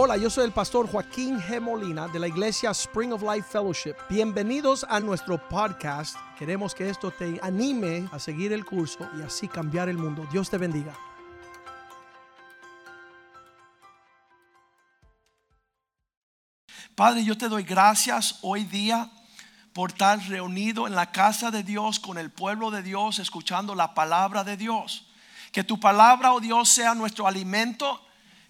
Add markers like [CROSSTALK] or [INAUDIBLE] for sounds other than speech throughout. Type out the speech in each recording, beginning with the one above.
Hola, yo soy el pastor Joaquín G. Molina de la iglesia Spring of Life Fellowship. Bienvenidos a nuestro podcast. Queremos que esto te anime a seguir el curso y así cambiar el mundo. Dios te bendiga. Padre, yo te doy gracias hoy día por estar reunido en la casa de Dios con el pueblo de Dios, escuchando la palabra de Dios. Que tu palabra, oh Dios, sea nuestro alimento,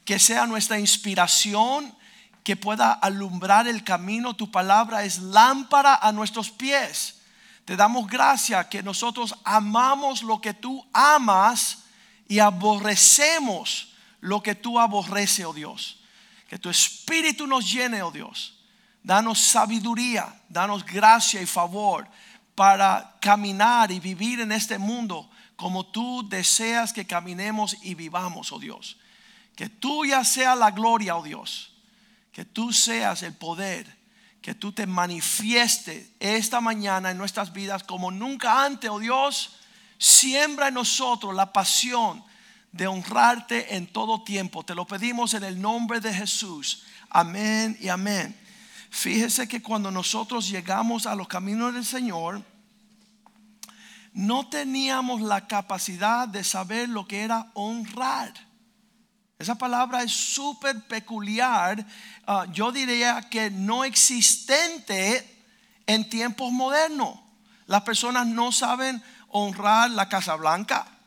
que sea nuestra inspiración, que pueda alumbrar el camino. Tu palabra es lámpara a nuestros pies. Te damos gracias que nosotros amamos lo que tú amas y aborrecemos lo que tú aborreces, oh Dios. Que tu espíritu nos llene, oh Dios. Danos sabiduría, danos gracia y favor para caminar y vivir en este mundo como tú deseas que caminemos y vivamos, oh Dios. Que tuya sea la gloria, oh Dios. Que tú seas el poder. Que tú te manifieste esta mañana en nuestras vidas como nunca antes, oh Dios. Siembra en nosotros la pasión de honrarte en todo tiempo. Te lo pedimos en el nombre de Jesús. Amén y amén. Fíjese que cuando nosotros llegamos a los caminos del Señor, no teníamos la capacidad de saber lo que era honrar. Esa palabra es súper peculiar. Ah, yo diría que no existente en tiempos modernos. Las personas no saben honrar la Casa Blanca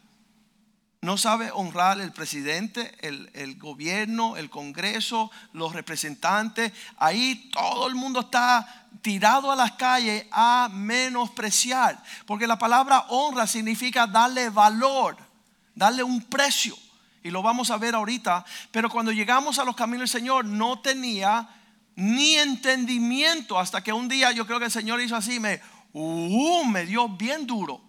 no sabe honrar el presidente, el, gobierno, el Congreso, los representantes. Ahí todo el mundo está tirado a las calles a menospreciar. Porque la palabra honra significa darle valor, darle un precio. Y lo vamos a ver ahorita. Pero cuando llegamos a los caminos del Señor no tenía ni entendimiento hasta que un día yo creo que el Señor hizo así, me, uh, me dio bien duro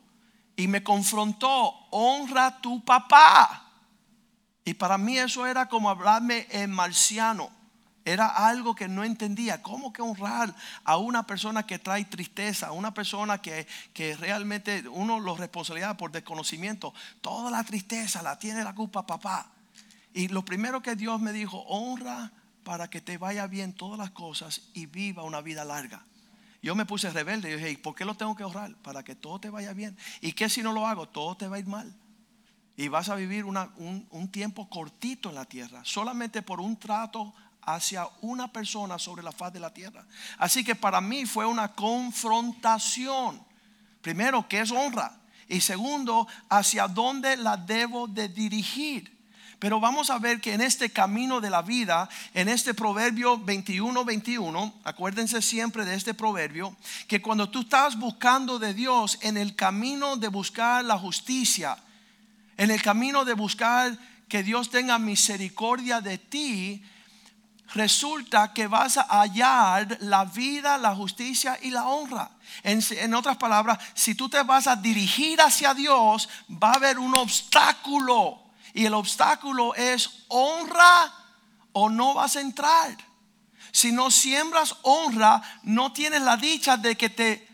y me confrontó, honra a tu papá. Y para mí eso era como hablarme en marciano. Era algo que no entendía. ¿Cómo que honrar a una persona que trae tristeza? A una persona que, que realmente uno lo responsabilidad por desconocimiento. Toda la tristeza la tiene la culpa papá. Y lo primero que Dios me dijo, honra para que te vaya bien todas las cosas y viva una vida larga. Yo me puse rebelde y dije, ¿por qué lo tengo que ahorrar? Para que todo te vaya bien. ¿Y qué si no lo hago? Todo te va a ir mal. Y vas a vivir un, un tiempo cortito en la tierra, solamente por un trato hacia una persona sobre la faz de la tierra. Así que para mí fue una confrontación. Primero, ¿qué es honra? Y segundo, hacia dónde la debo de dirigir. Pero vamos a ver que en este camino de la vida, en este proverbio 21, 21, acuérdense siempre de este proverbio, que cuando tú estás buscando de Dios en el camino de buscar la justicia, en el camino de buscar que Dios tenga misericordia de ti, resulta que vas a hallar la vida, la justicia y la honra. En, otras palabras, si tú te vas a dirigir hacia Dios, va a haber un obstáculo y el obstáculo es honra o no vas a entrar. Si no siembras honra, no tienes la dicha de que te,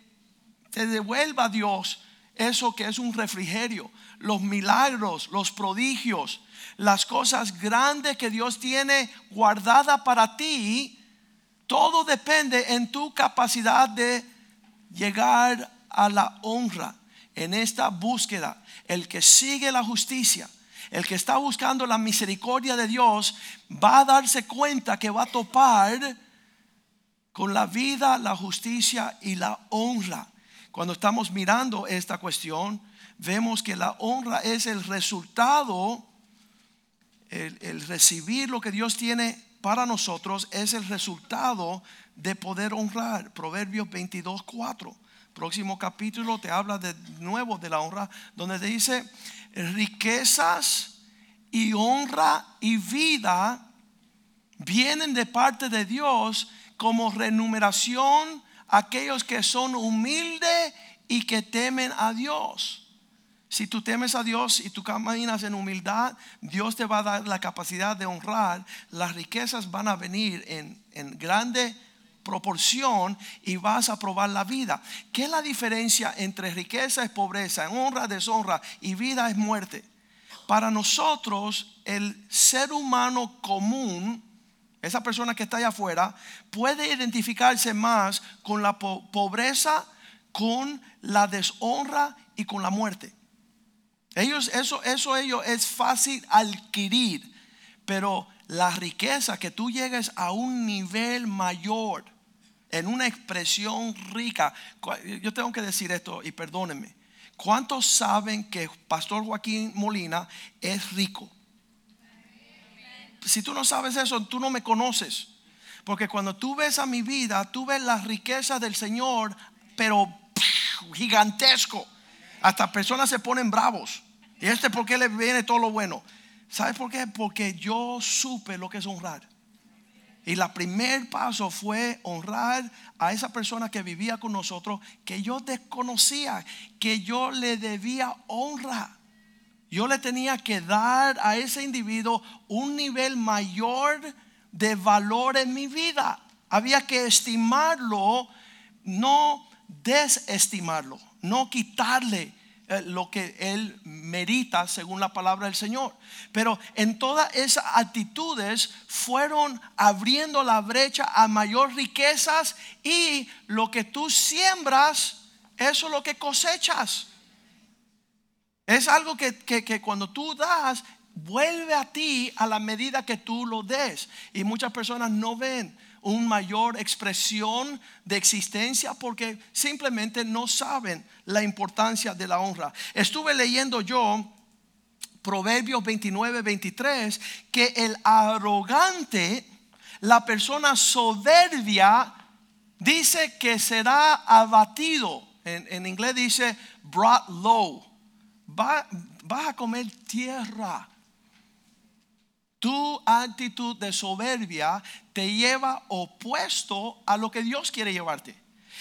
te devuelva Dios eso que es un refrigerio, los milagros, los prodigios, las cosas grandes que Dios tiene guardada para ti. Todo depende en tu capacidad de llegar a la honra en esta búsqueda. El que sigue la justicia el que está buscando la misericordia de Dios va a darse cuenta que va a topar con la vida, la justicia y la honra. Cuando estamos mirando esta cuestión, vemos que la honra es el resultado, el, recibir lo que Dios tiene para nosotros es el resultado de poder honrar. Proverbios 22, 4. Próximo capítulo te habla de nuevo de la honra, donde te dice, riquezas y honra y vida vienen de parte de Dios como remuneración a aquellos que son humildes y que temen a Dios. Si tú temes a Dios y tú caminas en humildad, Dios te va a dar la capacidad de honrar. Las riquezas van a venir en, en grande proporción y vas a probar la vida. ¿Qué es la diferencia entre riqueza es pobreza, honra deshonra y vida es muerte? Para nosotros, el ser humano común, esa persona que está allá afuera, puede identificarse más con la pobreza, con la deshonra y con la muerte. Ellos, eso, eso ellos es fácil adquirir, pero la riqueza que tú llegues a un nivel mayor, en una expresión rica. Yo tengo que decir esto y perdónenme. ¿Cuántos saben que Pastor Joaquín Molina es rico? Si tú no sabes eso, tú no me conoces. Porque cuando tú ves a mi vida, tú ves la riqueza del Señor, pero gigantesco. Hasta personas se ponen bravos. ¿Y este por qué le viene todo lo bueno? ¿Sabes por qué? Porque yo supe lo que es honrar. Y el primer paso fue honrar a esa persona que vivía con nosotros, que yo desconocía, que yo le debía honra. Yo le tenía que dar a ese individuo un nivel mayor de valor en mi vida. Había que estimarlo, no desestimarlo, no quitarle eh, lo que él merita según la palabra del Señor. Pero en todas esas actitudes fueron abriendo la brecha a mayor riquezas y lo que tú siembras, eso es lo que cosechas. Es algo que, que cuando tú das, vuelve a ti a la medida que tú lo des. Y muchas personas no ven una mayor expresión de existencia porque simplemente no saben la importancia de la honra. Estuve leyendo yo Proverbios 29, 23, que el arrogante, la persona soberbia, dice que será abatido. En, inglés dice brought low. Va, vas a comer tierra. Tu actitud de soberbia te lleva opuesto a lo que Dios quiere llevarte.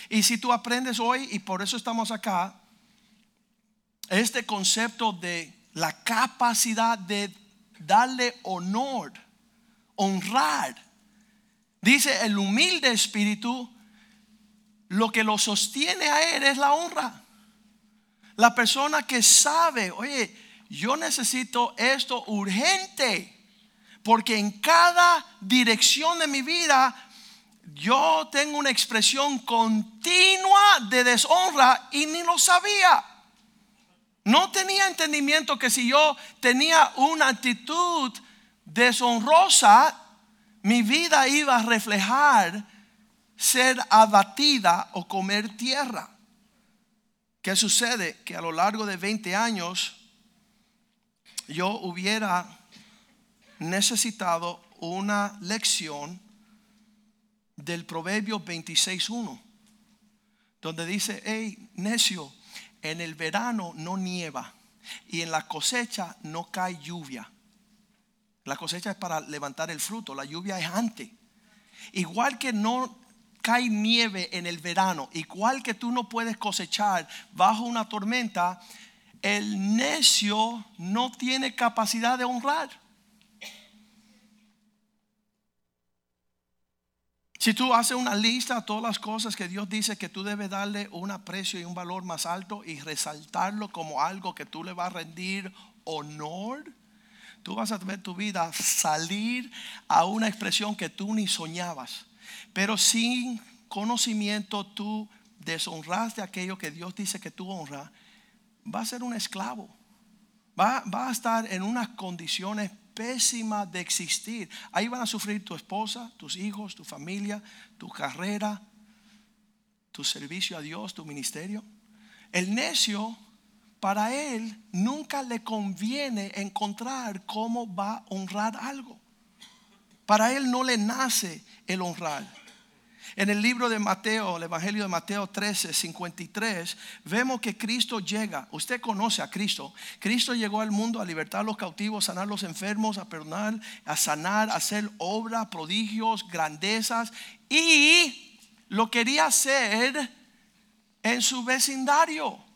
Y si tú aprendes hoy, y por eso estamos acá, este concepto de la capacidad de darle honor, honrar. Dice el humilde espíritu, lo que lo sostiene a él es la honra. La persona que sabe, oye, yo necesito esto urgente porque en cada dirección de mi vida yo tengo una expresión continua de deshonra y ni lo sabía. No tenía entendimiento que si yo tenía una actitud deshonrosa, mi vida iba a reflejar ser abatida o comer tierra. ¿Qué sucede? Que a lo largo de 20 años yo hubiera necesitado una lección del Proverbio 26.1, donde dice, hey, necio, en el verano no nieva y en la cosecha no cae lluvia. La cosecha es para levantar el fruto, la lluvia es antes. Igual que no cae nieve en el verano, igual que tú no puedes cosechar bajo una tormenta, el necio no tiene capacidad de honrar. Si tú haces una lista de todas las cosas que Dios dice que tú debes darle un aprecio y un valor más alto y resaltarlo como algo que tú le vas a rendir honor, tú vas a ver tu vida salir a una expresión que tú ni soñabas. Pero sin conocimiento tú deshonraste aquello que Dios dice que tú honras, va a ser un esclavo. Va, va a estar en unas condiciones pésima de existir. Ahí van a sufrir tu esposa, tus hijos, tu familia, tu carrera, tu servicio a Dios, tu ministerio. El necio, para él, nunca le conviene encontrar cómo va a honrar algo. Para él no le nace el honrar. En el libro de Mateo, el Evangelio de Mateo 13, 53, vemos que Cristo llega. Usted conoce a Cristo. Cristo llegó al mundo a libertar a los cautivos, sanar a los enfermos, a perdonar, a sanar, a hacer obras, prodigios, grandezas. Y lo quería hacer en su vecindario.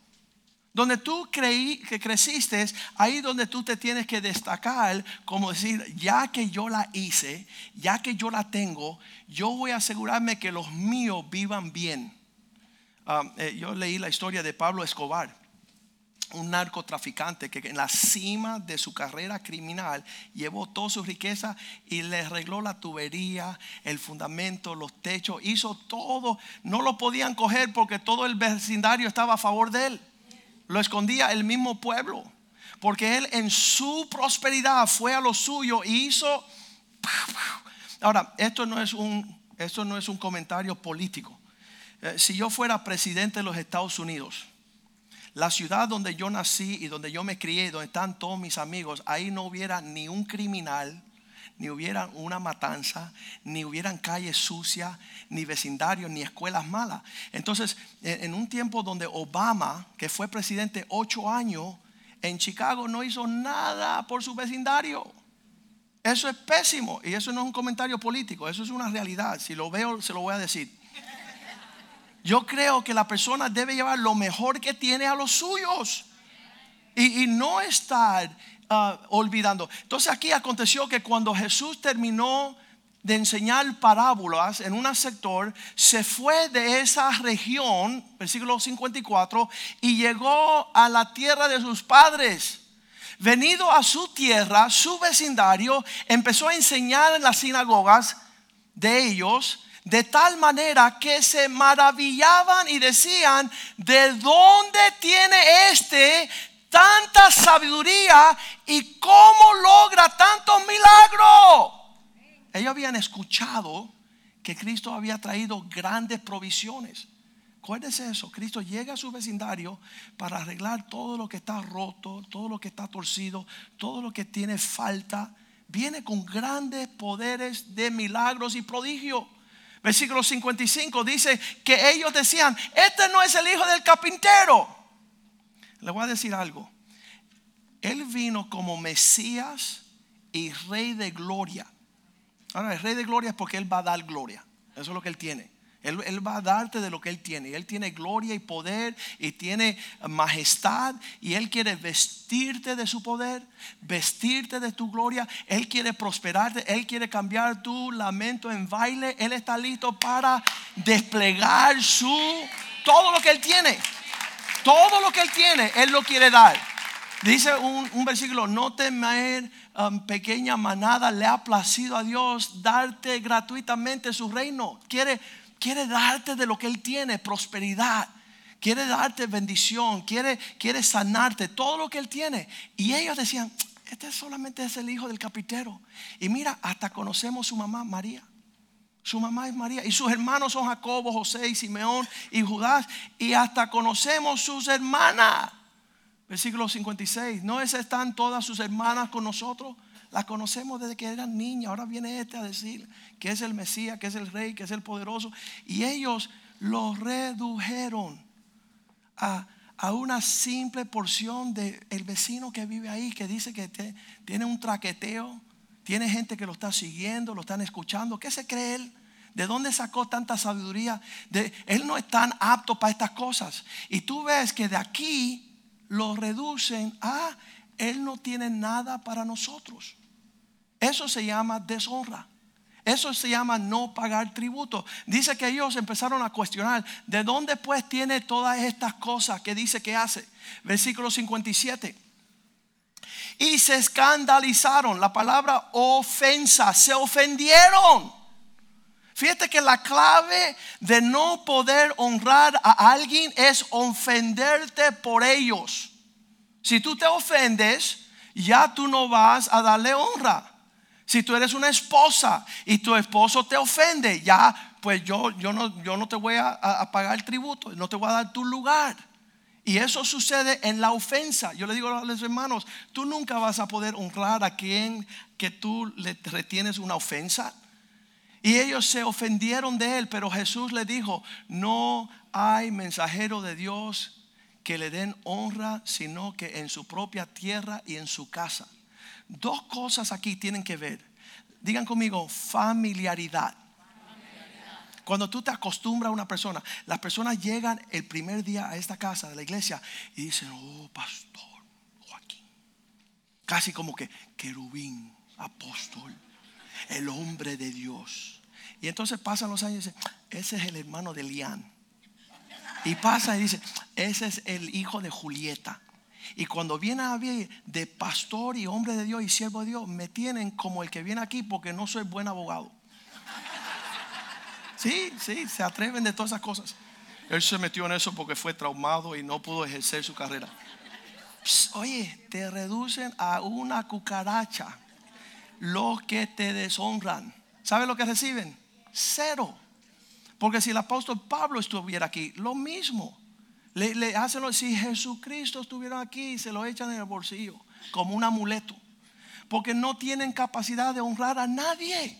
Donde tú creí, que creciste, ahí donde tú te tienes que destacar, como decir, ya que yo la hice, ya que yo la tengo, yo voy a asegurarme que los míos vivan bien. Ah, eh, yo leí la historia de Pablo Escobar. un narcotraficante que en la cima de su carrera criminal llevó toda su riqueza y le arregló la tubería, el fundamento, los techos, hizo todo. No lo podían coger porque todo el vecindario estaba a favor de él. Lo escondía el mismo pueblo. Porque él en su prosperidad fue a lo suyo y hizo... Ahora, esto no es un, esto no es un comentario político. Eh, si yo fuera presidente de los Estados Unidos, la ciudad donde yo nací y donde yo me crié, donde están todos mis amigos, ahí no hubiera ni un criminal, ni hubiera una matanza, ni hubieran calles sucias, ni vecindarios, ni escuelas malas. Entonces, en un tiempo donde Obama, que fue presidente ocho años, en Chicago no hizo nada por su vecindario. Eso es pésimo y eso no es un comentario político, eso es una realidad. Si lo veo, se lo voy a decir. Yo creo que la persona debe llevar lo mejor que tiene a los suyos y, no estar ah, olvidando. Entonces aquí aconteció que cuando Jesús terminó de enseñar parábolas en un sector, se fue de esa región, versículo 54, y llegó a la tierra de sus padres. Venido a su tierra, su vecindario, empezó a enseñar en las sinagogas de ellos de tal manera que se maravillaban y decían, ¿de dónde tiene este tanta sabiduría y cómo logra tantos milagros? Ellos habían escuchado que Cristo había traído grandes provisiones. Acuérdese eso, Cristo llega a su vecindario para arreglar todo lo que está roto, todo lo que está torcido, todo lo que tiene falta. Viene con grandes poderes de milagros y prodigios. Versículo 55 dice que ellos decían, este no es el hijo del carpintero. Le voy a decir algo. Él vino como Mesías y Rey de Gloria. Ahora, el Rey de Gloria es porque Él va a dar gloria. Eso es lo que Él tiene. Él, va a darte de lo que Él tiene. Él tiene gloria y poder y tiene majestad y Él quiere vestirte de su poder, vestirte de tu gloria. Él quiere prosperarte, Él quiere cambiar tu lamento en baile. Él está listo para desplegar su todo lo que Él tiene. Todo lo que Él tiene, Él lo quiere dar. Dice un, versículo, no temer um, pequeña manada, le ha placido a Dios darte gratuitamente su reino. Quiere quiere darte de lo que Él tiene, prosperidad. Quiere darte bendición, quiere, quiere sanarte, todo lo que Él tiene. Y ellos decían, este solamente es el hijo del capitero. Y mira, hasta conocemos su mamá, María. Su mamá es María. Y sus hermanos son Jacobo, José y Simeón y Judá. Y hasta conocemos sus hermanas. Versículo 56. ¿No están todas sus hermanas con nosotros? Las conocemos desde que eran niñas. Ahora viene este a decir que es el Mesías, que es el Rey, que es el poderoso. Y ellos lo redujeron a, una simple porción del el vecino que vive ahí, que dice que tiene un traqueteo, tiene gente que lo está siguiendo, lo están escuchando. ¿Qué se cree él? ¿De dónde sacó tanta sabiduría? De, él no es tan apto para estas cosas. Y tú ves que de aquí lo reducen a él no tiene nada para nosotros. Eso se llama deshonra. Eso se llama no pagar tributo. Dice que ellos empezaron a cuestionar, ¿de dónde pues tiene todas estas cosas que dice que hace? Versículo 57. Y se escandalizaron, la palabra ofensa, se ofendieron. Fíjate que la clave de no poder honrar a alguien es ofenderte por ellos. Si tú te ofendes, ya tú no vas a darle honra. Si tú eres una esposa y tu esposo te ofende, ya pues yo, yo, no, yo no te voy a, pagar el tributo, no te voy a dar tu lugar. Y eso sucede en la ofensa. Yo le digo a los hermanos, tú nunca vas a poder honrar a quien que tú le retienes una ofensa. Y ellos se ofendieron de él, pero Jesús le dijo, no hay mensajero de Dios que le den honra, sino que en su propia tierra y en su casa. Dos cosas aquí tienen que ver. Digan conmigo, familiaridad. Cuando tú te acostumbras a una persona, las personas llegan el primer día a esta casa de la iglesia y dicen, oh, pastor Joaquín. Casi como que querubín, apóstol, el hombre de Dios. Y entonces pasan los años y dicen, ese es el hermano de Lian. Y pasa y dice, ese es el hijo de Julieta. Y cuando viene a ver de pastor y hombre de Dios y siervo de Dios, me tienen como el que viene aquí porque no soy buen abogado. Sí, sí, se atreven de todas esas cosas. Él se metió en eso porque fue traumado y no pudo ejercer su carrera. oye, te reducen a una cucaracha los que te deshonran. ¿Sabes lo que reciben? Cero. Porque si el apóstol Pablo estuviera aquí, lo mismo. Le, le hacen lo, si Jesucristo estuviera aquí, se lo echan en el bolsillo como un amuleto. Porque no tienen capacidad de honrar a nadie.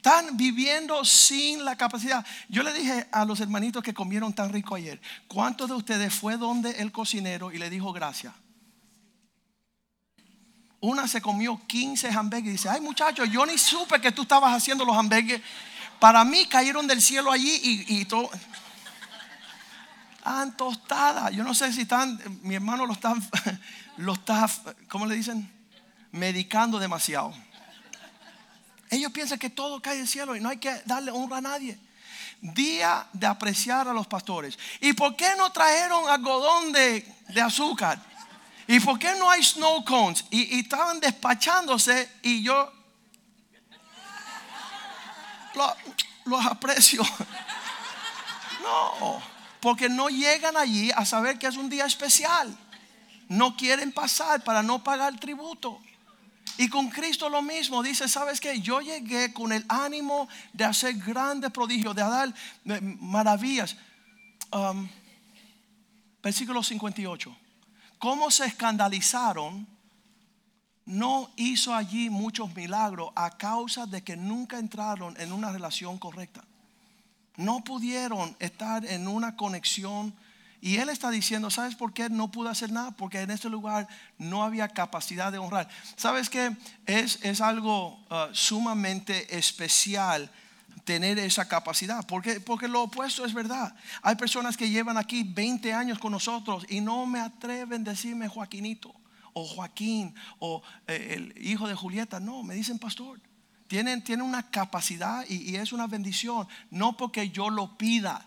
Están viviendo sin la capacidad. Yo le dije a los hermanitos que comieron tan rico ayer, ¿cuántos de ustedes fue donde el cocinero y le dijo gracias? Una se comió 15 hamburgues y dice, ay muchachos, yo ni supe que tú estabas haciendo los hamburgues. Para mí cayeron del cielo allí y, y todo. Están tostadas. Yo no sé si están, mi hermano lo está, [LAUGHS] lo está, ¿cómo le dicen? Medicando demasiado. Ellos piensan que todo cae del cielo y no hay que darle honra a nadie. Día de apreciar a los pastores. ¿Y por qué no trajeron algodón de, azúcar? ¿Y por qué no hay snow cones? Y, estaban despachándose y yo los aprecio. [LAUGHS] No, porque no llegan allí a saber que es un día especial. No quieren pasar para no pagar tributo. Y con Cristo lo mismo, dice, ¿sabes qué? Yo llegué con el ánimo de hacer grandes prodigios, de dar eh, maravillas. Um, versículo 58. ¿Cómo se escandalizaron? No hizo allí muchos milagros a causa de que nunca entraron en una relación correcta. No pudieron estar en una conexión y él está diciendo, ¿sabes por qué no pudo hacer nada? Porque en este lugar no había capacidad de honrar. ¿Sabes qué? Es, es algo uh, sumamente especial tener esa capacidad. Porque, porque lo opuesto es verdad. Hay personas que llevan aquí 20 años con nosotros y no me atreven a decirme Joaquinito o Joaquín o eh, el hijo de Julieta. No, me dicen pastor. Tienen, una capacidad y es una bendición. No porque yo lo pida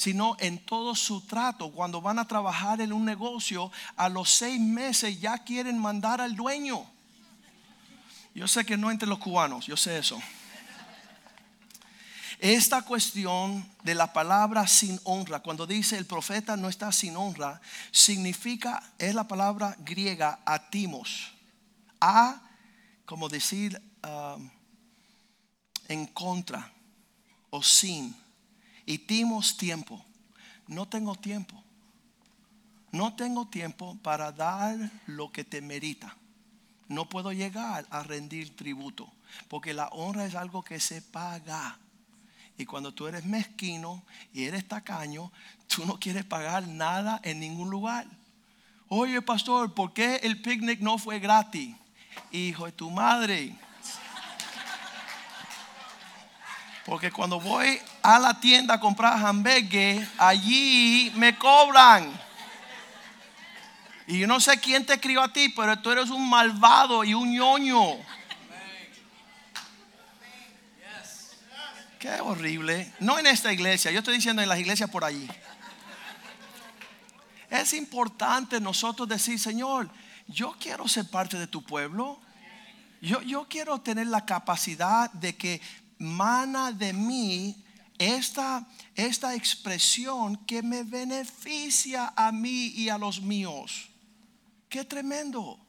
sino en todo su trato. Cuando van a trabajar en un negocio, a los seis meses ya quieren mandar al dueño. Yo sé que no entre los cubanos, yo sé eso. Esta cuestión de la palabra sin honra, cuando dice el profeta no está sin honra, significa, es la palabra griega atimos. A, como decir, um, en contra o sin y timos tiempo. No tengo tiempo. No tengo tiempo para dar lo que te merita. No puedo llegar a rendir tributo, porque la honra es algo que se paga. Y cuando tú eres mezquino y eres tacaño, tú no quieres pagar nada en ningún lugar. Oye, pastor, ¿por qué el picnic no fue gratis? Hijo de tu madre. Porque cuando voy a la tienda a comprar hamburgues, allí me cobran. Y yo no sé quién te crió a ti, pero tú eres un malvado y un ñoño. Qué horrible. No en esta iglesia, yo estoy diciendo en las iglesias por allí. Es importante nosotros decir, Señor, yo quiero ser parte de tu pueblo. Yo, yo quiero tener la capacidad de que mana de mí esta, esta expresión que me beneficia a mí y a los míos. Qué tremendo.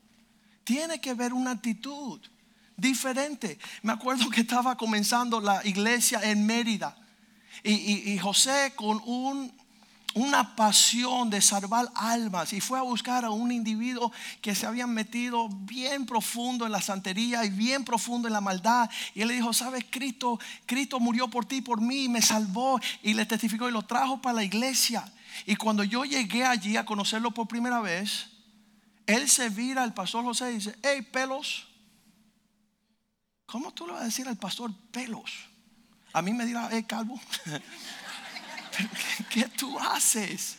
Tiene que ver una actitud diferente. Me acuerdo que estaba comenzando la iglesia en Mérida y José con un una pasión de salvar almas y fue a buscar a un individuo que se había metido bien profundo en la santería y bien profundo en la maldad y él le dijo, sabes, Cristo, Cristo murió por ti, por mí, y me salvó y le testificó y lo trajo para la iglesia. Y cuando yo llegué allí a conocerlo por primera vez, él se vira al pastor José y dice, hey, pelos, ¿cómo tú le vas a decir al pastor pelos? A mí me dirá, hey, calvo. [LAUGHS] ¿qué tú haces?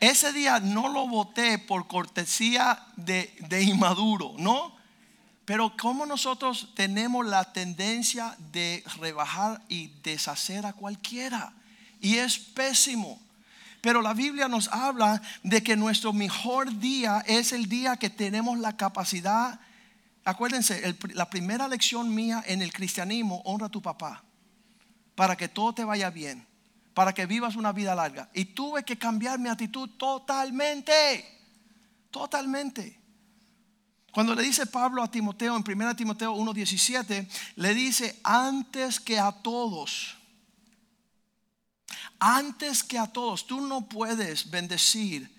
Ese día no lo voté por cortesía de, inmaduro, ¿no? Pero como nosotros tenemos la tendencia de rebajar y deshacer a cualquiera. Y es pésimo. Pero la Biblia nos habla de que nuestro mejor día es el día que tenemos la capacidad. Acuérdense, la primera lección mía en el cristianismo, honra a tu papá, para que todo te vaya bien, para que vivas una vida larga. Y tuve que cambiar mi actitud totalmente, totalmente. Cuando le dice Pablo a Timoteo en 1 Timoteo 1:17, le dice, antes que a todos, antes que a todos, tú no puedes bendecir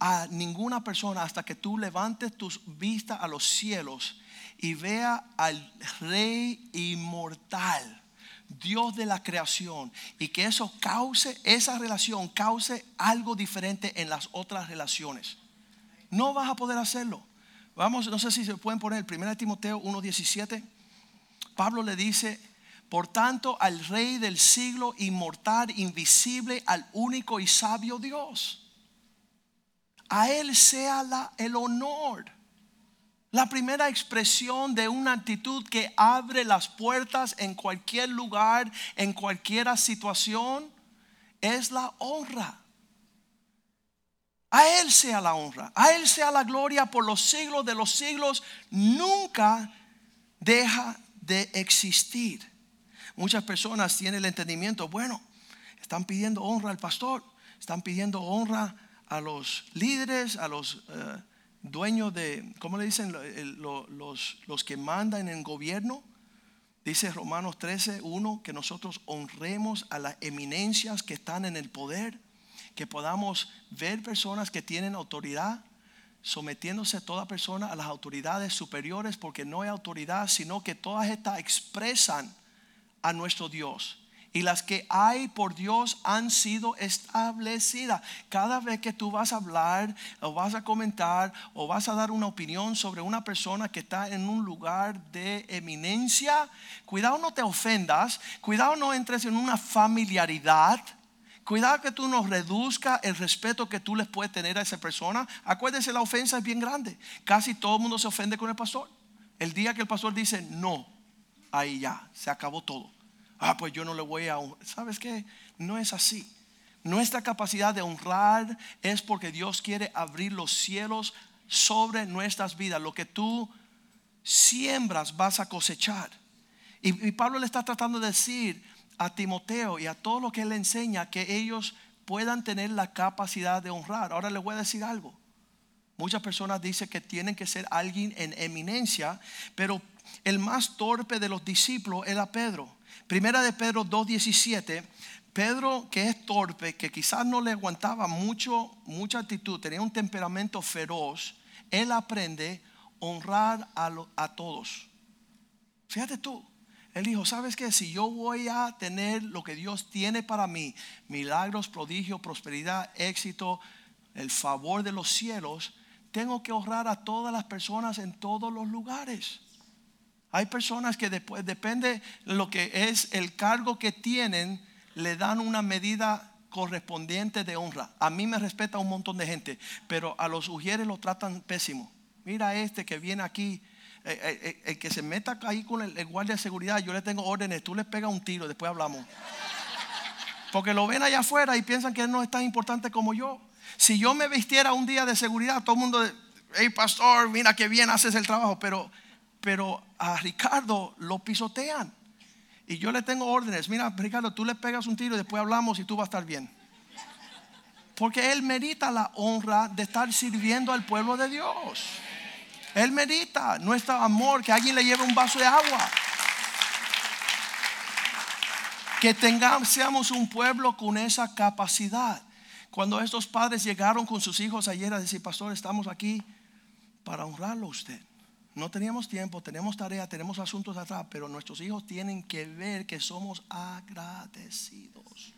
a ninguna persona hasta que tú levantes tus vistas a los cielos y vea al Rey inmortal, Dios de la creación, y que eso cause, esa relación cause algo diferente en las otras relaciones. No vas a poder hacerlo. Vamos, no sé si se pueden poner el 1 Timoteo 1.17. Pablo le dice, por tanto, al Rey del siglo, inmortal, invisible, al único y sabio Dios. A Él sea la, el honor. La primera expresión de una actitud que abre las puertas en cualquier lugar, en cualquier situación, es la honra. A Él sea la honra, a Él sea la gloria por los siglos de los siglos. Nunca deja de existir. Muchas personas tienen el entendimiento, bueno, están pidiendo honra al pastor, están pidiendo honra a los líderes, a los eh, dueños de, ¿cómo le dicen? Los, los que mandan en el gobierno. Dice Romanos 13, 1, que nosotros honremos a las eminencias que están en el poder, que podamos ver personas que tienen autoridad, sometiéndose toda persona a las autoridades superiores, porque no hay autoridad, sino que todas estas expresan a nuestro Dios. Y las que hay por Dios han sido establecidas. Cada vez que tú vas a hablar o vas a comentar o vas a dar una opinión sobre una persona que está en un lugar de eminencia, cuidado no te ofendas, cuidado no entres en una familiaridad. Cuidado que tú no reduzca el respeto que tú les puedes tener a esa persona. Acuérdense, la ofensa es bien grande. Casi todo el mundo se ofende con el pastor. El día que el pastor dice no, ahí ya, se acabó todo ah, pues yo no le voy a... ¿Sabes qué? No es así. Nuestra capacidad de honrar es porque Dios quiere abrir los cielos sobre nuestras vidas. Lo que tú siembras vas a cosechar. Y, Pablo le está tratando de decir a Timoteo y a todo lo que él enseña que ellos puedan tener la capacidad de honrar. Ahora le voy a decir algo. Muchas personas dicen que tienen que ser alguien en eminencia, pero el más torpe de los discípulos era Pedro. Primera de Pedro 2.17. Pedro, que es torpe, que quizás no le aguantaba mucho, mucha actitud, tenía un temperamento feroz, él aprende honrar a, a todos. Fíjate tú, él dijo, ¿sabes qué? Si yo voy a tener lo que Dios tiene para mí, milagros, prodigios, prosperidad, éxito, el favor de los cielos, tengo que honrar a todas las personas en todos los lugares. Hay personas que después, depende lo que es el cargo que tienen, le dan una medida correspondiente de honra. A mí me respeta un montón de gente, pero a los ujieres lo tratan pésimo. Mira este que viene aquí, eh, eh, eh, el, que se meta ahí con el, guardia de seguridad, yo le tengo órdenes, tú le pegas un tiro, después hablamos. Porque lo ven allá afuera y piensan que no es tan importante como yo. Si yo me vistiera un día de seguridad, todo el mundo, hey pastor, mira que bien haces el trabajo, pero pero a Ricardo lo pisotean. Y yo le tengo órdenes. Mira, Ricardo, tú le pegas un tiro y después hablamos y tú vas a estar bien. Porque él merita la honra de estar sirviendo al pueblo de Dios. Él merita nuestro amor, que alguien le lleve un vaso de agua. Que tengamos, seamos un pueblo con esa capacidad. Cuando estos padres llegaron con sus hijos ayer a decir, pastor, estamos aquí para honrarlo a usted. No teníamos tiempo, tenemos tarea, tenemos asuntos atrás, pero nuestros hijos tienen que ver que somos agradecidos.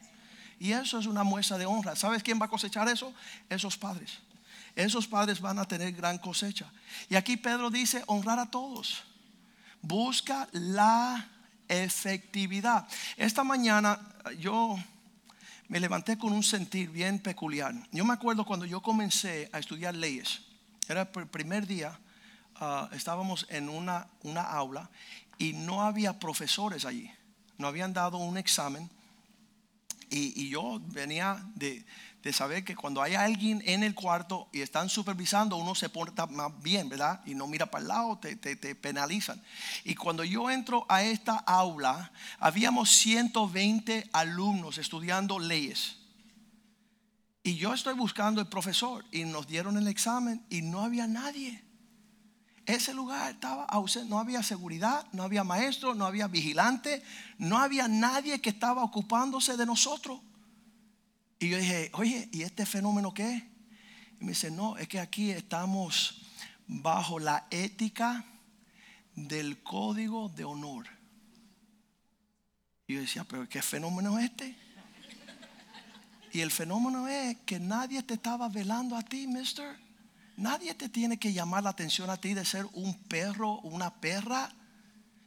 Y eso es una muestra de honra. ¿Sabes quién va a cosechar eso? Esos padres. Esos padres van a tener gran cosecha. Y aquí Pedro dice, honrar a todos. Busca la efectividad. Esta mañana yo me levanté con un sentir bien peculiar. Yo me acuerdo cuando yo comencé a estudiar leyes. Era el primer día Ah, estábamos en una, una aula y no había profesores allí. No habían dado un examen. Y, yo venía de, de saber que cuando hay alguien en el cuarto y están supervisando, uno se porta más bien, ¿verdad? Y no mira para el lado, te, te, te penalizan. Y cuando yo entro a esta aula, habíamos 120 alumnos estudiando leyes. Y yo estoy buscando el profesor y nos dieron el examen y no había nadie. Ese lugar estaba ausente, no había seguridad, no había maestro, no había vigilante, no había nadie que estaba ocupándose de nosotros. Y yo dije, oye, ¿y este fenómeno qué? Y me dice, no, es que aquí estamos bajo la ética del código de honor. Y yo decía, pero ¿qué fenómeno es este? Y el fenómeno es que nadie te estaba velando a ti, mister. Nadie te tiene que llamar la atención a ti de ser un perro una perra,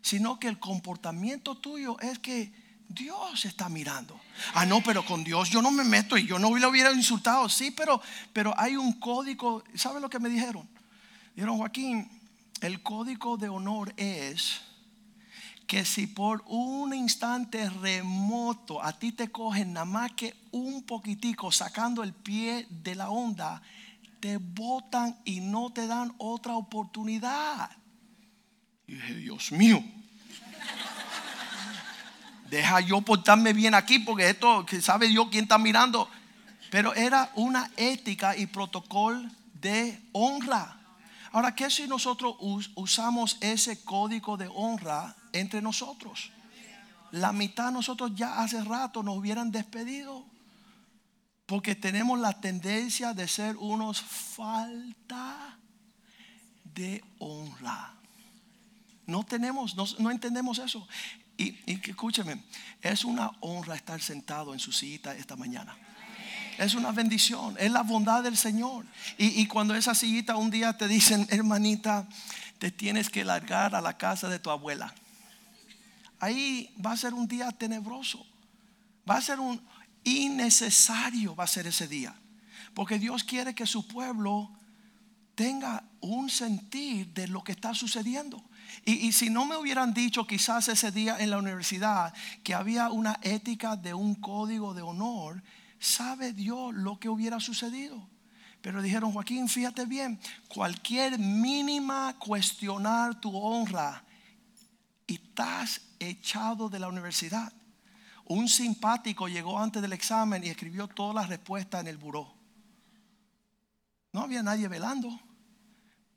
sino que el comportamiento tuyo es que Dios está mirando. Ah, no, pero con Dios yo no me meto y yo no lo hubiera insultado. Sí, pero, pero hay un código. ¿Sabe lo que me dijeron? Dijeron, Joaquín, el código de honor es que si por un instante remoto a ti te cogen nada más que un poquitico sacando el pie de la onda, te votan y no te dan otra oportunidad. Y dije, Dios mío, deja yo portarme bien aquí porque esto, que sabe Dios quién está mirando. Pero era una ética y protocolo de honra. Ahora, ¿qué si nosotros usamos ese código de honra entre nosotros? La mitad de nosotros ya hace rato nos hubieran despedido. Porque tenemos la tendencia de ser unos falta de honra. No tenemos, no, entendemos eso. Y, y escúcheme, es una honra estar sentado en su sillita esta mañana. Es una bendición, es la bondad del Señor. Y, y, cuando esa sillita un día te dicen, hermanita, te tienes que largar a la casa de tu abuela. Ahí va a ser un día tenebroso. Va a ser un, innecesario va a ser ese día. Porque Dios quiere que su pueblo tenga un sentir de lo que está sucediendo. Y, si no me hubieran dicho quizás ese día en la universidad que había una ética de un código de honor, sabe Dios lo que hubiera sucedido. Pero dijeron, Joaquín, fíjate bien, cualquier mínima cuestionar tu honra y estás echado de la universidad. Un simpático llegó antes del examen y escribió todas las respuestas en el buró. No había nadie velando,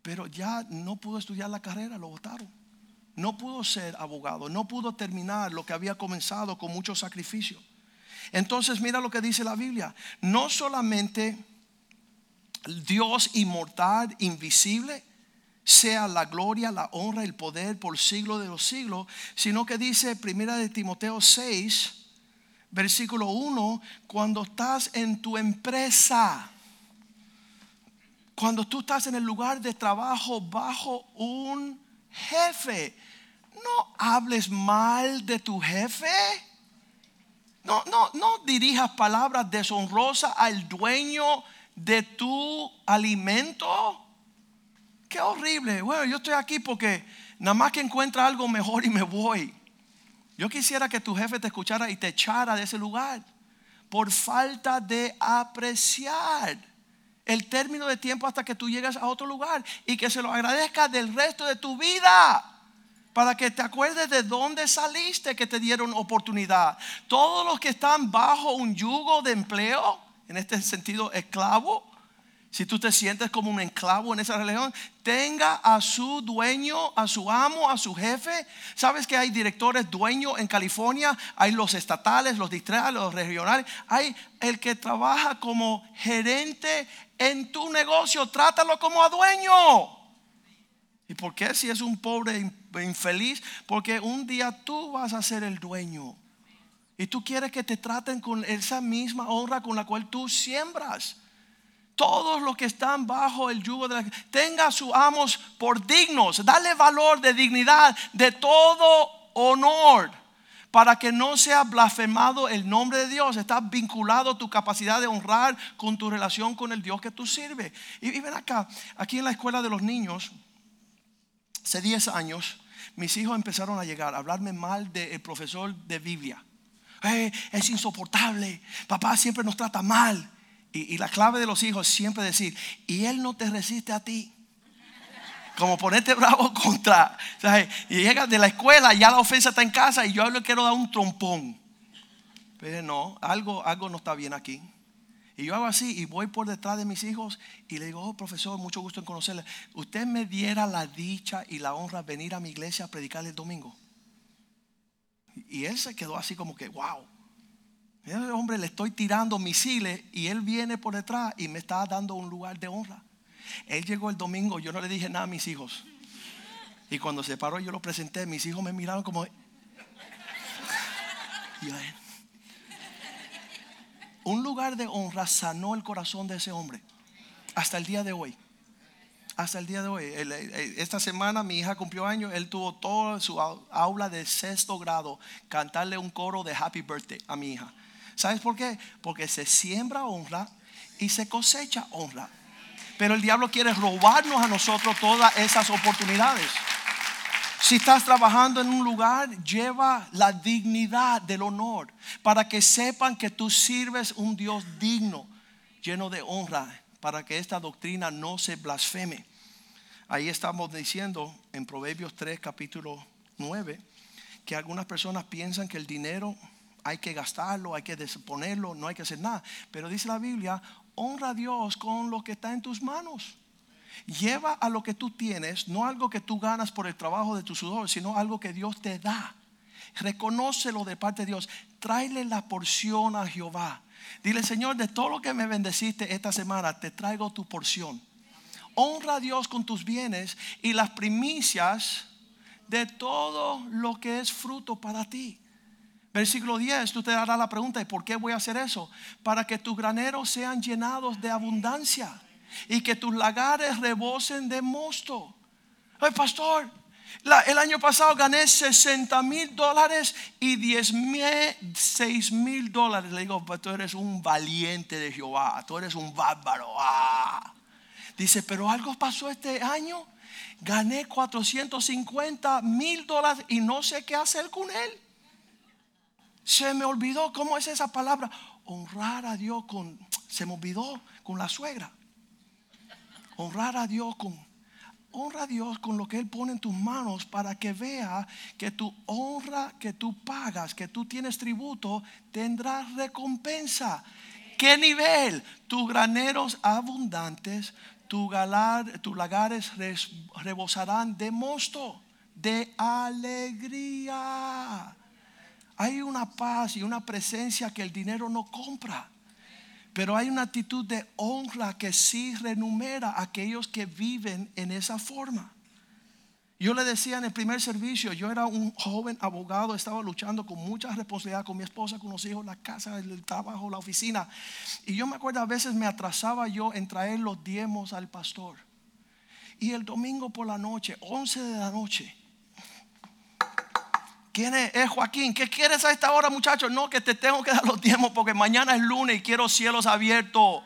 pero ya no pudo estudiar la carrera, lo votaron. No pudo ser abogado, no pudo terminar lo que había comenzado con mucho sacrificio. Entonces mira lo que dice la Biblia. No solamente Dios inmortal, invisible, sea la gloria, la honra, el poder por siglo de los siglos, sino que dice primera de Timoteo 6, versículo 1, cuando estás en tu empresa, cuando tú estás en el lugar de trabajo bajo un jefe, no hables mal de tu jefe. No, no, no dirijas palabras deshonrosas al dueño de tu alimento. Qué horrible. Bueno, yo estoy aquí porque nada más que encuentra algo mejor y me voy. Yo quisiera que tu jefe te escuchara y te echara de ese lugar por falta de apreciar el término de tiempo hasta que tú llegas a otro lugar y que se lo agradezca del resto de tu vida para que te acuerdes de dónde saliste que te dieron oportunidad. Todos los que están bajo un yugo de empleo, en este sentido esclavo, si tú te sientes como un enclavo en esa religión, tenga a su dueño, a su amo, a su jefe. ¿Sabes que hay directores dueños en California? Hay los estatales, los distritales, los regionales. Hay el que trabaja como gerente en tu negocio. Trátalo como a dueño. ¿Y por qué si es un pobre infeliz? Porque un día tú vas a ser el dueño. Y tú quieres que te traten con esa misma honra con la cual tú siembras todos los que están bajo el yugo de la tenga a sus amos por dignos, dale valor de dignidad, de todo honor, para que no sea blasfemado el nombre de Dios. Está vinculado tu capacidad de honrar con tu relación con el Dios que tú sirves. Y, ven acá, aquí en la escuela de los niños, hace 10 años, mis hijos empezaron a llegar a hablarme mal del profesor de Biblia. Eh, es insoportable, papá siempre nos trata mal. Y, y la clave de los hijos siempre decir, y él no te resiste a ti. Como ponerte bravo [LAUGHS] contra. ¿sabes? Y llega de la escuela, ya la ofensa está en casa y yo le quiero dar un trompón. Pero no, algo, algo no está bien aquí. Y yo hago así y voy por detrás de mis hijos y le digo, oh profesor, mucho gusto en conocerle. Usted me diera la dicha y la honra venir a mi iglesia a predicar el domingo. Y él se quedó así como que, wow. Ese hombre le estoy tirando misiles y él viene por detrás y me está dando un lugar de honra. Él llegó el domingo, yo no le dije nada a mis hijos. Y cuando se paró yo lo presenté, mis hijos me miraron como... Un lugar de honra sanó el corazón de ese hombre. Hasta el día de hoy. Hasta el día de hoy. Esta semana mi hija cumplió años. Él tuvo toda su aula de sexto grado cantarle un coro de Happy Birthday a mi hija. ¿Sabes por qué? Porque se siembra honra y se cosecha honra. Pero el diablo quiere robarnos a nosotros todas esas oportunidades. Si estás trabajando en un lugar, lleva la dignidad del honor para que sepan que tú sirves un Dios digno, lleno de honra, para que esta doctrina no se blasfeme. Ahí estamos diciendo en Proverbios 3, capítulo 9, que algunas personas piensan que el dinero hay que gastarlo, hay que ponerlo, no hay que hacer nada. Pero dice la Biblia, honra a Dios con lo que está en tus manos. Lleva a lo que tú tienes, no algo que tú ganas por el trabajo de tu sudor, sino algo que Dios te da. Reconócelo de parte de Dios. Tráele la porción a Jehová. Dile, Señor, de todo lo que me bendeciste esta semana, te traigo tu porción. Honra a Dios con tus bienes y las primicias de todo lo que es fruto para ti. Versículo 10, tú te darás la pregunta, ¿y por qué voy a hacer eso? Para que tus graneros sean llenados de abundancia y que tus lagares rebosen de mosto. Ay, pastor, el año pasado gané 60 mil dólares y 10 mil, 6 mil dólares. Le digo, pues tú eres un valiente de Jehová, tú eres un bárbaro. Ah. Dice, pero algo pasó este año. Gané 450 mil dólares y no sé qué hacer con él. Se me olvidó, ¿cómo es esa palabra? Honrar a Dios con, se me olvidó con la suegra. Honrar a Dios con, honra a Dios con lo que Él pone en tus manos para que vea que tu honra que tú pagas, que tú tienes tributo, tendrás recompensa. ¿Qué nivel? Tus graneros abundantes, tu tus lagares rebosarán de mosto, de alegría. Hay una paz y una presencia que el dinero no compra. Pero hay una actitud de honra que sí renumera a aquellos que viven en esa forma. Yo le decía en el primer servicio, yo era un joven abogado, estaba luchando con mucha responsabilidad con mi esposa, con los hijos, la casa, el trabajo, la oficina. Y yo me acuerdo a veces me atrasaba yo en traer los diezmos al pastor. Y el domingo por la noche, 11 de la noche, ¿Quién es? Joaquín. ¿Qué quieres a esta hora, muchachos? No, que te tengo que [LAUGHS] dar los tiempos porque mañana es lunes y quiero cielos abiertos.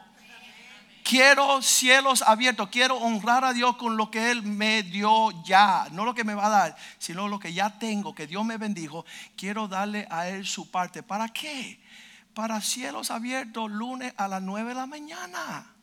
Quiero cielos abiertos. Quiero honrar a Dios con lo que Él me dio ya. No lo que me va a dar, sino lo que ya tengo, que Dios me bendijo. Quiero darle a Él su parte. ¿Para qué? Para cielos abiertos lunes a las 9 de la mañana.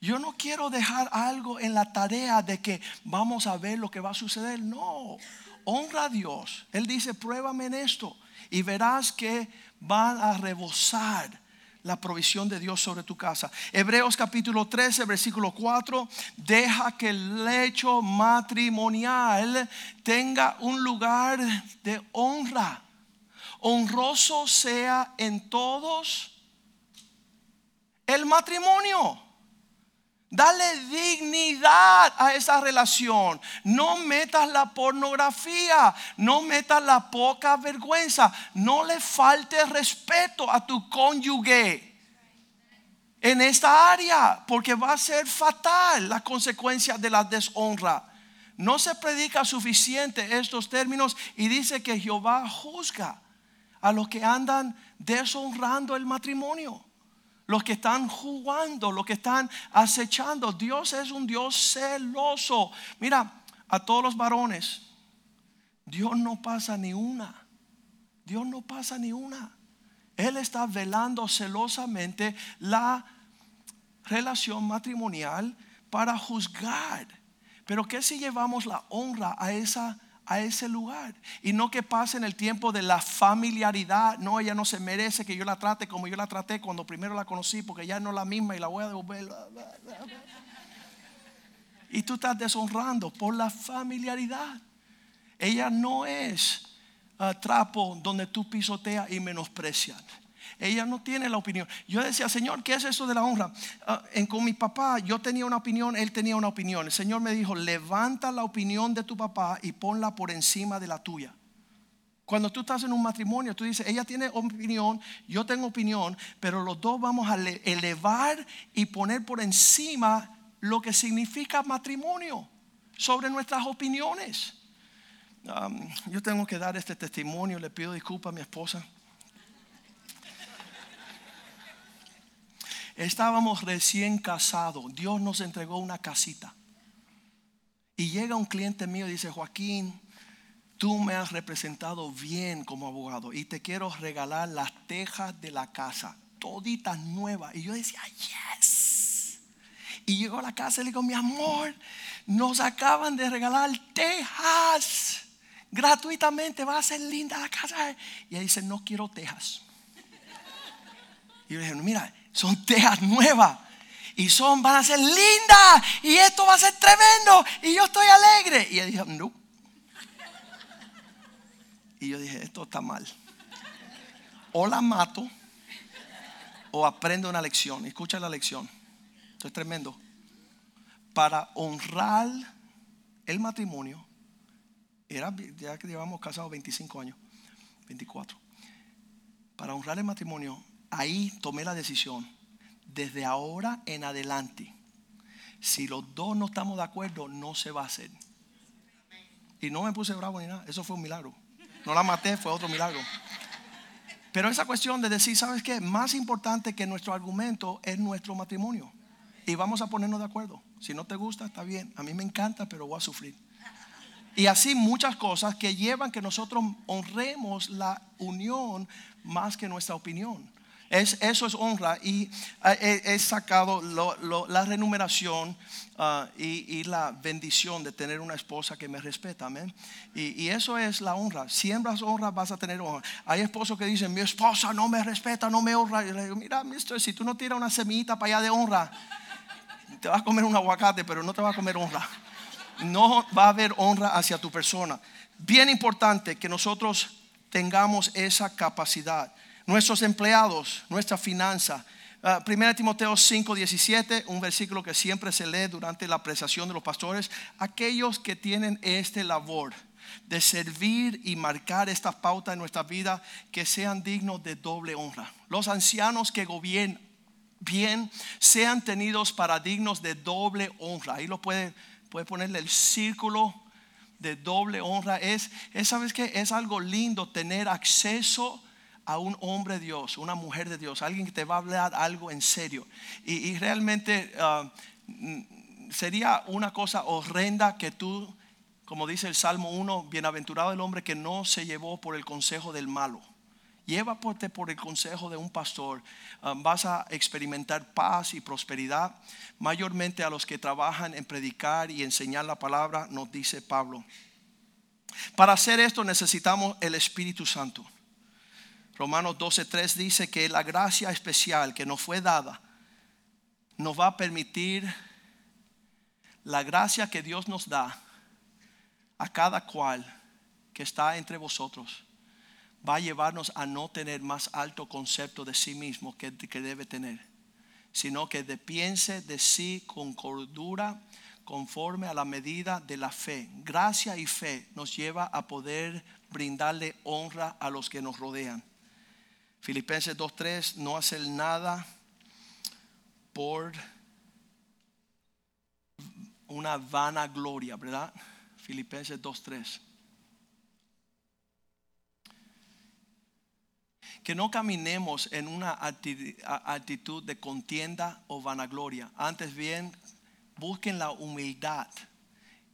Yo no quiero dejar algo en la tarea de que vamos a ver lo que va a suceder. No honra a Dios. Él dice, pruébame en esto y verás que van a rebosar la provisión de Dios sobre tu casa. Hebreos capítulo 13, versículo 4, deja que el lecho matrimonial tenga un lugar de honra. Honroso sea en todos el matrimonio. Dale dignidad a esa relación. No metas la pornografía. No metas la poca vergüenza. No le falte respeto a tu cónyuge en esta área. Porque va a ser fatal la consecuencia de la deshonra. No se predica suficiente estos términos y dice que Jehová juzga a los que andan deshonrando el matrimonio los que están jugando, los que están acechando. Dios es un Dios celoso. Mira, a todos los varones, Dios no pasa ni una. Dios no pasa ni una. Él está velando celosamente la relación matrimonial para juzgar. Pero ¿qué si llevamos la honra a esa a ese lugar y no que pase en el tiempo de la familiaridad, no ella no se merece que yo la trate como yo la traté cuando primero la conocí porque ya no es la misma y la voy a devolver. Y tú estás deshonrando por la familiaridad. Ella no es uh, trapo donde tú pisoteas y menosprecias. Ella no tiene la opinión. Yo decía, Señor, ¿qué es eso de la honra? Ah, en, con mi papá yo tenía una opinión, él tenía una opinión. El Señor me dijo, levanta la opinión de tu papá y ponla por encima de la tuya. Cuando tú estás en un matrimonio, tú dices, ella tiene opinión, yo tengo opinión, pero los dos vamos a elevar y poner por encima lo que significa matrimonio sobre nuestras opiniones. yo tengo que dar este testimonio, le pido disculpas a mi esposa. Estábamos recién casados. Dios nos entregó una casita. Y llega un cliente mío y dice, Joaquín, tú me has representado bien como abogado y te quiero regalar las tejas de la casa, toditas nuevas. Y yo decía, yes. Y llegó a la casa y le digo, mi amor, nos acaban de regalar tejas gratuitamente, va a ser linda la casa. Y ella dice, no quiero tejas. Y yo le dije, mira, son tejas nuevas. Y son, van a ser lindas. Y esto va a ser tremendo. Y yo estoy alegre. Y ella dijo, no. Y yo dije, esto está mal. O la mato o aprendo una lección. Escucha la lección. Esto es tremendo. Para honrar el matrimonio, era ya que llevamos casados 25 años, 24. Para honrar el matrimonio, ahí tomé la decisión, desde ahora en adelante, si los dos no estamos de acuerdo, no se va a hacer. Y no me puse bravo ni nada, eso fue un milagro. No la maté, fue otro milagro. Pero esa cuestión de decir, ¿sabes qué? Más importante que nuestro argumento es nuestro matrimonio. Y vamos a ponernos de acuerdo. Si no te gusta, está bien. A mí me encanta, pero voy a sufrir. Y así muchas cosas que llevan que nosotros honremos la unión más que nuestra opinión eso es honra y eh, he, sacado la renumeración ah, y, la bendición de tener una esposa que me respeta. Amén. Y, eso es la honra. Siembras honra, vas a tener honra. Hay esposos que dicen, mi esposa no me respeta, no me honra. Y le digo, mira, mister, si tú no tiras una semillita para allá de honra, te vas a comer un aguacate, pero no te va a comer honra. No va a haber honra hacia tu persona. Bien importante que nosotros tengamos esa capacidad nuestros empleados, nuestra finanza. Uh, 1 Timoteo 5, 17, un versículo que siempre se lee durante la apreciación de los pastores. Aquellos que tienen este labor de servir y marcar estas pautas en nuestra vida, que sean dignos de doble honra. Los ancianos que gobiernan bien sean tenidos para dignos de doble honra. Ahí lo puede, puede ponerle el círculo de doble honra. Es, es ¿sabes qué? Es algo lindo tener acceso a un hombre de Dios, una mujer de Dios, alguien que te va a hablar algo en serio. Y, realmente ah, mm, sería una cosa horrenda que tú, como dice el Salmo 1, bienaventurado el hombre que no se llevó por el consejo del malo. Llévate por el consejo de un pastor. Ah, vas a experimentar paz y prosperidad, mayormente a los que trabajan en predicar y enseñar la palabra, nos dice Pablo. Para hacer esto necesitamos el Espíritu Santo. Romanos 12:3 dice que la gracia especial que nos fue dada nos va a permitir la gracia que Dios nos da a cada cual que está entre vosotros va a llevarnos a no tener más alto concepto de sí mismo que, que debe tener, sino que de piense de sí con cordura conforme a la medida de la fe. Gracia y fe nos lleva a poder brindarle honra a los que nos rodean. Filipenses 2.3, no hacer nada por una vana gloria, ¿verdad? Filipenses 2.3. Que no caminemos en una actitud de contienda o vanagloria. Antes bien, busquen la humildad.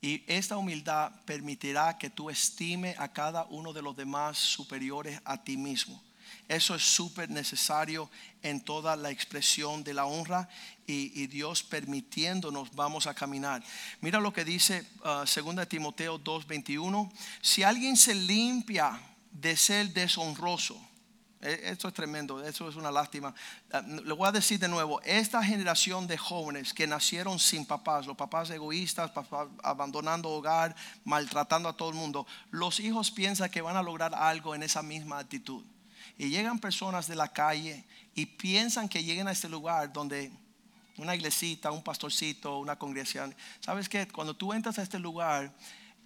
Y esta humildad permitirá que tú estime a cada uno de los demás superiores a ti mismo Eso es súper necesario en toda la expresión de la honra y, Dios permitiéndonos vamos a caminar. Mira lo que dice 2 uh, Timoteo 2:21. Si alguien se limpia de ser deshonroso, e, esto es tremendo, eso es una lástima. Ah, le voy a decir de nuevo, esta generación de jóvenes que nacieron sin papás, los papás egoístas, abandonando hogar, maltratando a todo el mundo, los hijos piensan que van a lograr algo en esa misma actitud. Y llegan personas de la calle y piensan que lleguen a este lugar donde una iglesita, un pastorcito, una congregación. ¿Sabes qué? Cuando tú entras a este lugar,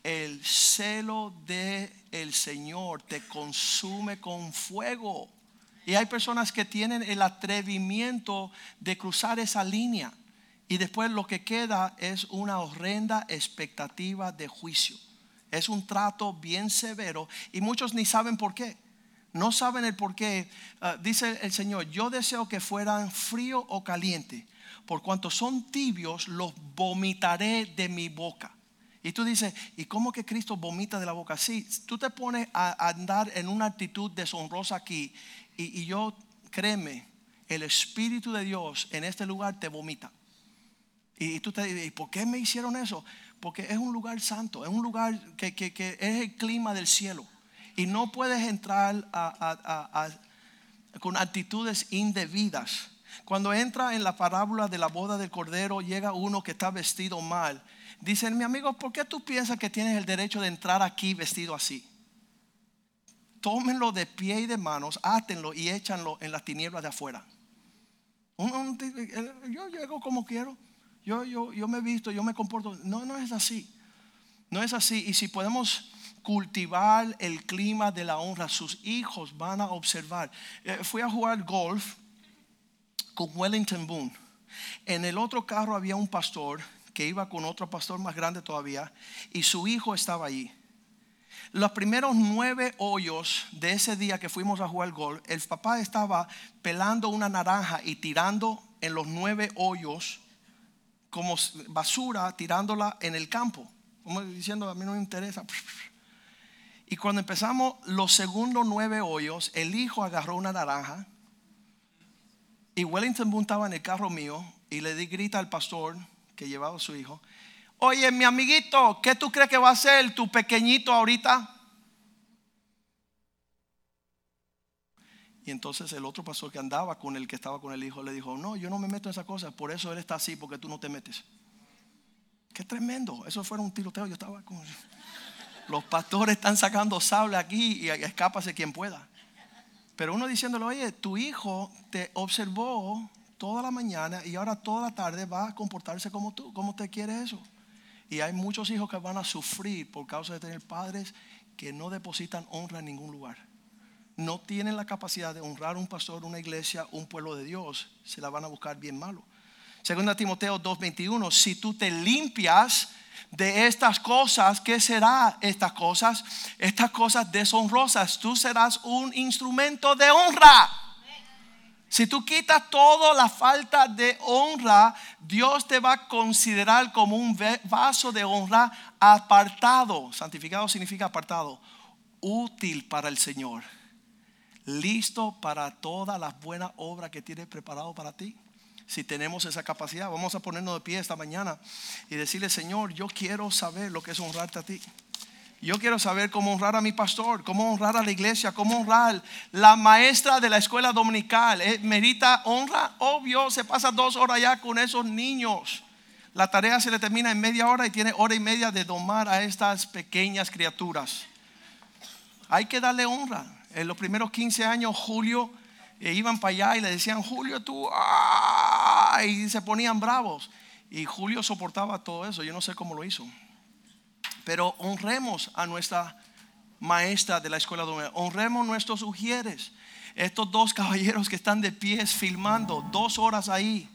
el celo de el Señor te consume con fuego. Y hay personas que tienen el atrevimiento de cruzar esa línea. Y después lo que queda es una horrenda expectativa de juicio. Es un trato bien severo y muchos ni saben por qué. No saben el por qué. Ah, dice el Señor, yo deseo que fueran frío o caliente. Por cuanto son tibios, los vomitaré de mi boca. Y tú dices, ¿y cómo que Cristo vomita de la boca? Sí, tú te pones a andar en una actitud deshonrosa aquí y, yo, créeme, el Espíritu de Dios en este lugar te vomita. Y, tú te dices, ¿y por qué me hicieron eso? Porque es un lugar santo, es un lugar que, es el clima del cielo. Y no puedes entrar con actitudes indebidas. Cuando entra en la parábola de la boda del cordero, llega uno que está vestido mal Dicen, mi amigo, ¿por qué tú piensas que tienes el derecho de entrar aquí vestido así? Tómenlo de pie y de manos, átenlo y échanlo en las tinieblas de afuera. yo llego como quiero, yo, yo, yo me visto, yo me comporto. No, no es así. No es así. Y si podemos cultivar el clima de la honra, sus hijos van a observar. Eh, fui a jugar golf con Wellington Boone. En el otro carro había un pastor que iba con otro pastor más grande todavía y su hijo estaba allí. Los primeros nueve hoyos de ese día que fuimos a jugar gol, el papá estaba pelando una naranja y tirando en los nueve hoyos como basura, tirándola en el campo. Como diciendo, a mí no me interesa. Y cuando empezamos los segundos nueve hoyos, el hijo agarró una naranja y Wellington Boone estaba en el carro mío y le di grita al pastor, que llevaba a su hijo, oye mi amiguito, ¿qué tú crees que va a ser tu pequeñito ahorita? Y entonces el otro pastor que andaba con el que estaba con el hijo le dijo, no, yo no me meto en esas cosas, por eso él está así, porque tú no te metes. Qué tremendo, eso fue un tiroteo, yo estaba con... Los pastores están sacando sable aquí y escápase quien pueda. Pero uno diciéndole, oye, tu hijo te observó toda la mañana y ahora toda la tarde va a comportarse como tú. ¿Cómo te quiere eso? Y hay muchos hijos que van a sufrir por causa de tener padres que no depositan honra en ningún lugar. No tienen la capacidad de honrar un pastor, una iglesia, un pueblo de Dios. Se la van a buscar bien malo. Segunda Timoteo 2:21, si tú te limpias de estas cosas, ¿qué será estas cosas? Estas cosas deshonrosas, tú serás un instrumento de honra. Si tú quitas toda la falta de honra, Dios te va a considerar como un vaso de honra apartado. Santificado significa apartado. Útil para el Señor. Listo para todas las buenas obras que tiene preparado para ti. Si tenemos esa capacidad, vamos a ponernos de pie esta mañana y decirle, Señor, yo quiero saber lo que es honrarte a ti. Yo quiero saber cómo honrar a mi pastor, cómo honrar a la iglesia, cómo honrar la maestra de la escuela dominical. ¿Eh? ¿Merita honra? Obvio, se pasa dos horas ya con esos niños. La tarea se le termina en media hora y tiene hora y media de domar a estas pequeñas criaturas. Hay que darle honra. En los primeros 15 años, Julio, eh, iban para allá y le decían, Julio, tú, y se ponían bravos. Y Julio soportaba todo eso. Yo no sé cómo lo hizo. Pero honremos a nuestra maestra de la escuela dominical. Honremos nuestros ujieres. Estos dos caballeros que están de pies filmando dos horas ahí.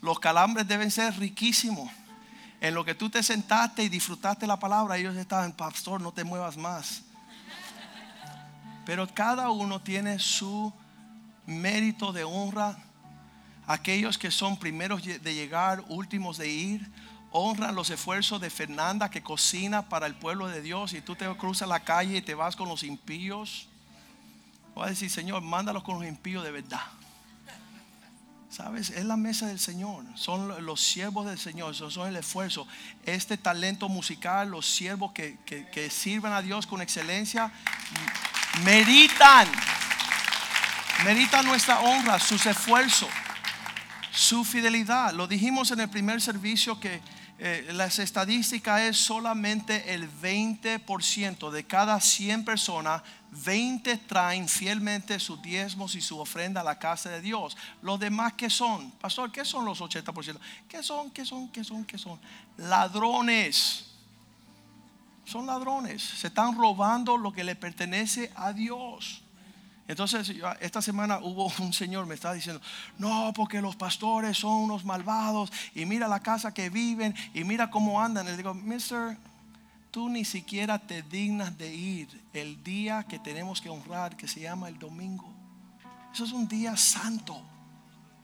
Los calambres deben ser riquísimos. En lo que tú te sentaste y disfrutaste la palabra, ellos estaban, pastor, no te muevas más. Pero cada uno tiene su mérito de honra. Aquellos que son primeros de llegar, últimos de ir, honra los esfuerzos de Fernanda que cocina para el pueblo de Dios y tú te cruzas la calle y te vas con los impíos. Voy a decir, Señor, mándalos con los impíos de verdad. ¿Sabes? Es la mesa del Señor. Son los siervos del Señor. Son el esfuerzo. Este talento musical, los siervos que, que, que sirven a Dios con excelencia, meritan. Meritan nuestra honra, sus esfuerzos, su fidelidad. Lo dijimos en el primer servicio que eh, las estadísticas es solamente el 20% de cada 100 personas, 20 traen fielmente sus diezmos y su ofrenda a la casa de Dios. Los demás, ¿qué son? Pastor, ¿qué son los 80%? ¿Qué son? ¿Qué son? ¿Qué son? ¿Qué son? Ladrones. Son ladrones. Se están robando lo que le pertenece a Dios. Entonces, esta semana hubo [LAUGHS] un señor me estaba diciendo, no, porque los pastores son unos malvados y mira la casa que viven y mira cómo andan. Le digo, mister, tú ni siquiera te dignas de ir el día que tenemos que honrar, que se llama el domingo. Eso es un día santo.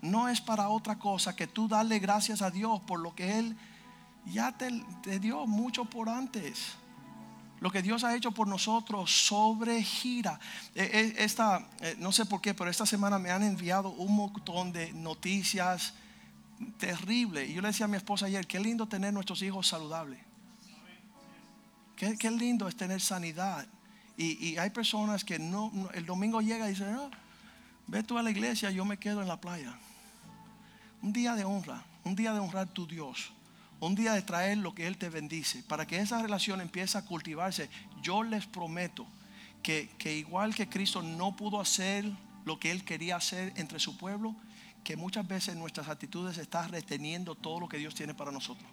No es para otra cosa que tú darle gracias a Dios por lo que Él ya te, te dio mucho por antes. Lo que Dios ha hecho por nosotros sobregira. Eh, eh, esta, eh, no sé por qué, pero esta semana me han enviado un montón de noticias terribles. Y yo le decía a mi esposa ayer, qué lindo tener nuestros hijos saludables. Qué, lindo es tener sanidad. Y, hay personas que no, el domingo llega y dicen, no, ve tú a la iglesia, yo me quedo en la playa. Un día de honra, un día de honrar tu Dios un día de traer lo que Él te bendice, para que esa relación empiece a cultivarse. Yo les prometo que, igual que Cristo no pudo hacer lo que Él quería hacer entre su pueblo, que muchas veces nuestras actitudes están reteniendo todo lo que Dios tiene para nosotros.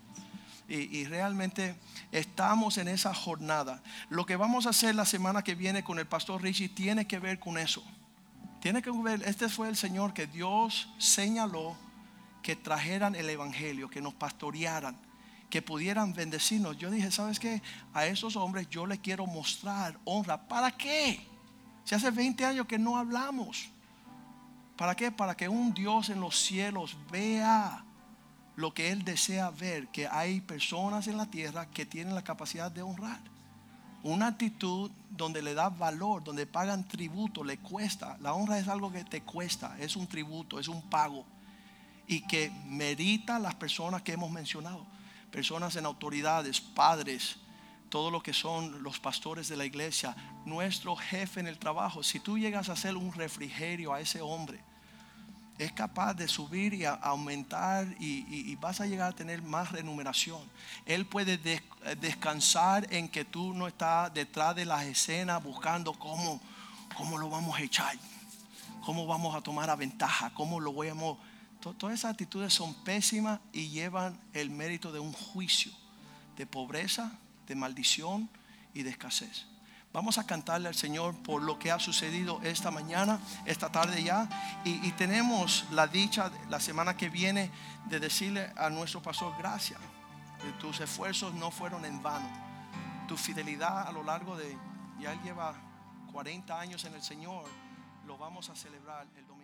Y, y, realmente estamos en esa jornada. Lo que vamos a hacer la semana que viene con el pastor Richie tiene que ver con eso. Tiene que ver, este fue el Señor que Dios señaló que trajeran el Evangelio, que nos pastorearan, que pudieran bendecirnos. Yo dije, ¿sabes qué? A esos hombres yo les quiero mostrar honra. ¿Para qué? Si hace 20 años que no hablamos. ¿Para qué? Para que un Dios en los cielos vea lo que Él desea ver, que hay personas en la tierra que tienen la capacidad de honrar. Una actitud donde le da valor, donde pagan tributo, le cuesta. La honra es algo que te cuesta, es un tributo, es un pago y que merita las personas que hemos mencionado. Personas en autoridades, padres, todo lo que son los pastores de la iglesia, nuestro jefe en el trabajo. Si tú llegas a hacer un refrigerio a ese hombre, es capaz de subir y aumentar y, vas a llegar a tener más remuneración. Él puede descansar en que tú no estás detrás de las escenas buscando cómo, cómo lo vamos a echar, cómo vamos a tomar a ventaja, cómo lo vamos Todas esas actitudes son pésimas y llevan el mérito de un juicio de pobreza, de maldición y de escasez. Vamos a cantarle al Señor por lo que ha sucedido esta mañana, esta tarde ya. Y, tenemos la dicha la semana que viene de decirle a nuestro pastor, gracias. tus esfuerzos no fueron en vano. Tu fidelidad a lo largo de, ya él lleva 40 años en el Señor, lo vamos a celebrar el domingo.